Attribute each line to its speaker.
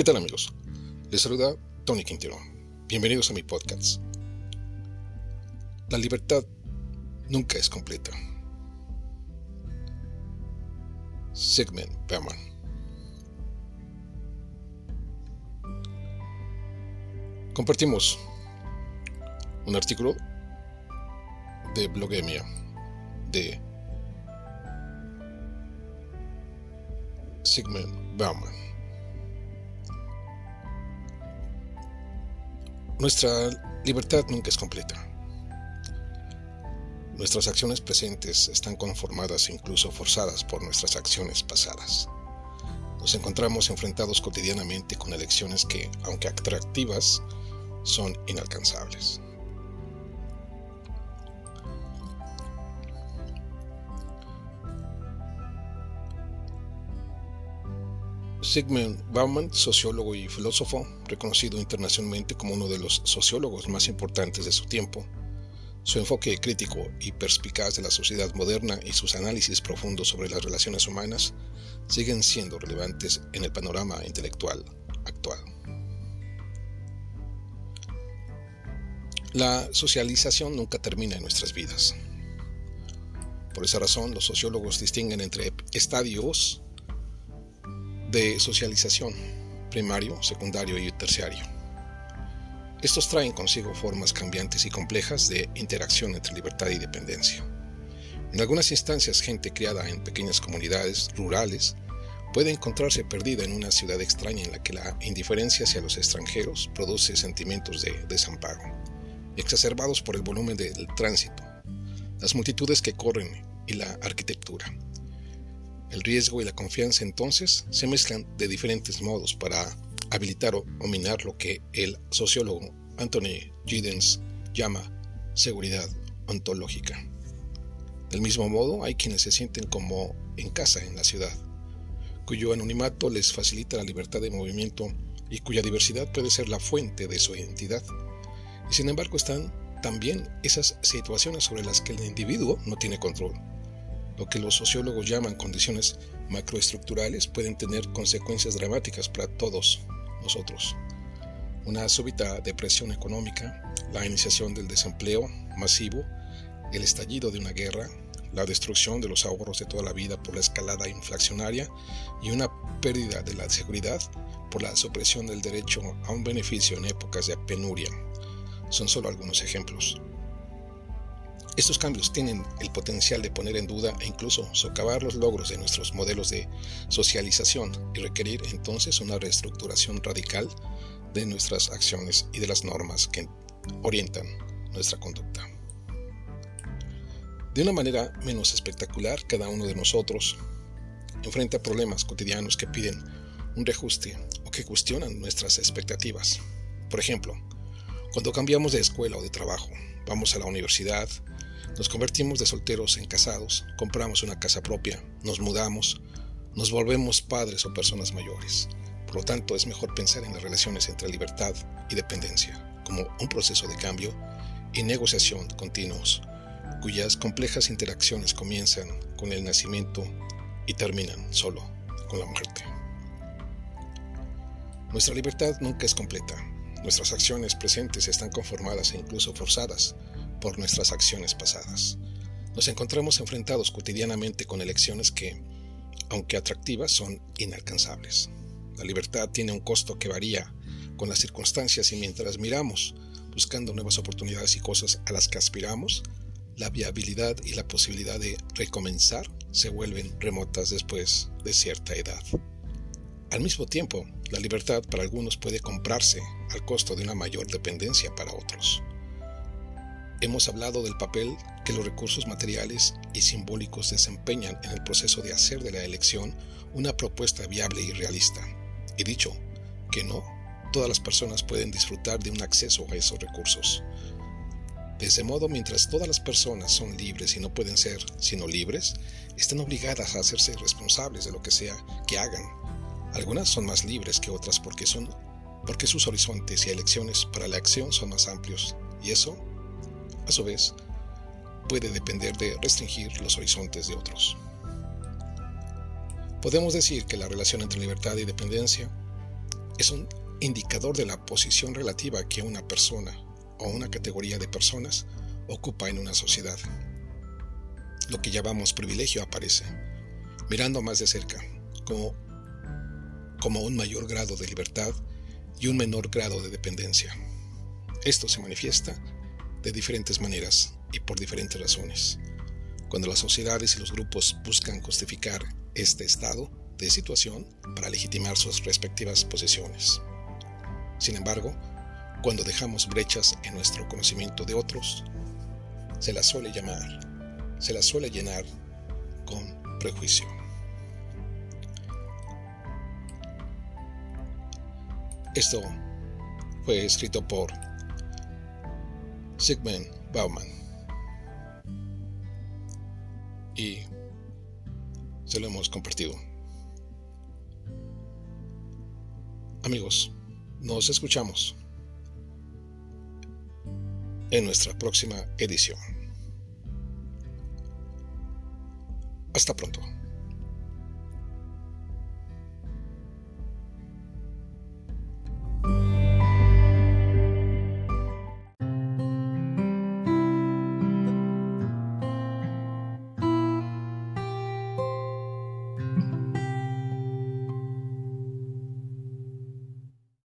Speaker 1: ¿Qué tal amigos? Les saluda Tony Quintero. Bienvenidos a mi podcast. La libertad nunca es completa. Sigmund Bauman. Compartimos un artículo de Blogemia de Sigmund Bauman. Nuestra libertad nunca es completa. Nuestras acciones presentes están conformadas e incluso forzadas por nuestras acciones pasadas. Nos encontramos enfrentados cotidianamente con elecciones que, aunque atractivas, son inalcanzables. Sigmund Bauman, sociólogo y filósofo, reconocido internacionalmente como uno de los sociólogos más importantes de su tiempo, su enfoque crítico y perspicaz de la sociedad moderna y sus análisis profundos sobre las relaciones humanas siguen siendo relevantes en el panorama intelectual actual. La socialización nunca termina en nuestras vidas. Por esa razón, los sociólogos distinguen entre estadios de socialización, primario, secundario y terciario. Estos traen consigo formas cambiantes y complejas de interacción entre libertad y dependencia. En algunas instancias, gente criada en pequeñas comunidades rurales puede encontrarse perdida en una ciudad extraña en la que la indiferencia hacia los extranjeros produce sentimientos de desamparo, exacerbados por el volumen del tránsito, las multitudes que corren y la arquitectura. El riesgo y la confianza entonces se mezclan de diferentes modos para habilitar o minar lo que el sociólogo Anthony Giddens llama seguridad ontológica. Del mismo modo, hay quienes se sienten como en casa en la ciudad, cuyo anonimato les facilita la libertad de movimiento y cuya diversidad puede ser la fuente de su identidad. Y sin embargo están también esas situaciones sobre las que el individuo no tiene control lo que los sociólogos llaman condiciones macroestructurales pueden tener consecuencias dramáticas para todos nosotros. Una súbita depresión económica, la iniciación del desempleo masivo, el estallido de una guerra, la destrucción de los ahorros de toda la vida por la escalada inflacionaria y una pérdida de la seguridad por la supresión del derecho a un beneficio en épocas de penuria. Son solo algunos ejemplos. Estos cambios tienen el potencial de poner en duda e incluso socavar los logros de nuestros modelos de socialización y requerir entonces una reestructuración radical de nuestras acciones y de las normas que orientan nuestra conducta. De una manera menos espectacular, cada uno de nosotros enfrenta problemas cotidianos que piden un reajuste o que cuestionan nuestras expectativas. Por ejemplo, cuando cambiamos de escuela o de trabajo, vamos a la universidad, nos convertimos de solteros en casados, compramos una casa propia, nos mudamos, nos volvemos padres o personas mayores. Por lo tanto, es mejor pensar en las relaciones entre libertad y dependencia como un proceso de cambio y negociación continuos, cuyas complejas interacciones comienzan con el nacimiento y terminan solo con la muerte. Nuestra libertad nunca es completa. Nuestras acciones presentes están conformadas e incluso forzadas por nuestras acciones pasadas. Nos encontramos enfrentados cotidianamente con elecciones que, aunque atractivas, son inalcanzables. La libertad tiene un costo que varía con las circunstancias y mientras miramos buscando nuevas oportunidades y cosas a las que aspiramos, la viabilidad y la posibilidad de recomenzar se vuelven remotas después de cierta edad. Al mismo tiempo, la libertad para algunos puede comprarse al costo de una mayor dependencia para otros. Hemos hablado del papel que los recursos materiales y simbólicos desempeñan en el proceso de hacer de la elección una propuesta viable y realista. Y dicho que no, todas las personas pueden disfrutar de un acceso a esos recursos. De ese modo, mientras todas las personas son libres y no pueden ser sino libres, están obligadas a hacerse responsables de lo que sea que hagan. Algunas son más libres que otras porque son porque sus horizontes y elecciones para la acción son más amplios, y eso a su vez, puede depender de restringir los horizontes de otros. Podemos decir que la relación entre libertad y dependencia es un indicador de la posición relativa que una persona o una categoría de personas ocupa en una sociedad. Lo que llamamos privilegio aparece, mirando más de cerca, como, como un mayor grado de libertad y un menor grado de dependencia. Esto se manifiesta de diferentes maneras y por diferentes razones. Cuando las sociedades y los grupos buscan justificar este estado de situación para legitimar sus respectivas posiciones. Sin embargo, cuando dejamos brechas en nuestro conocimiento de otros, se las suele llamar, se las suele llenar con prejuicio. Esto fue escrito por Sigmund Bauman y se lo hemos compartido. Amigos, nos escuchamos en nuestra próxima edición. Hasta pronto.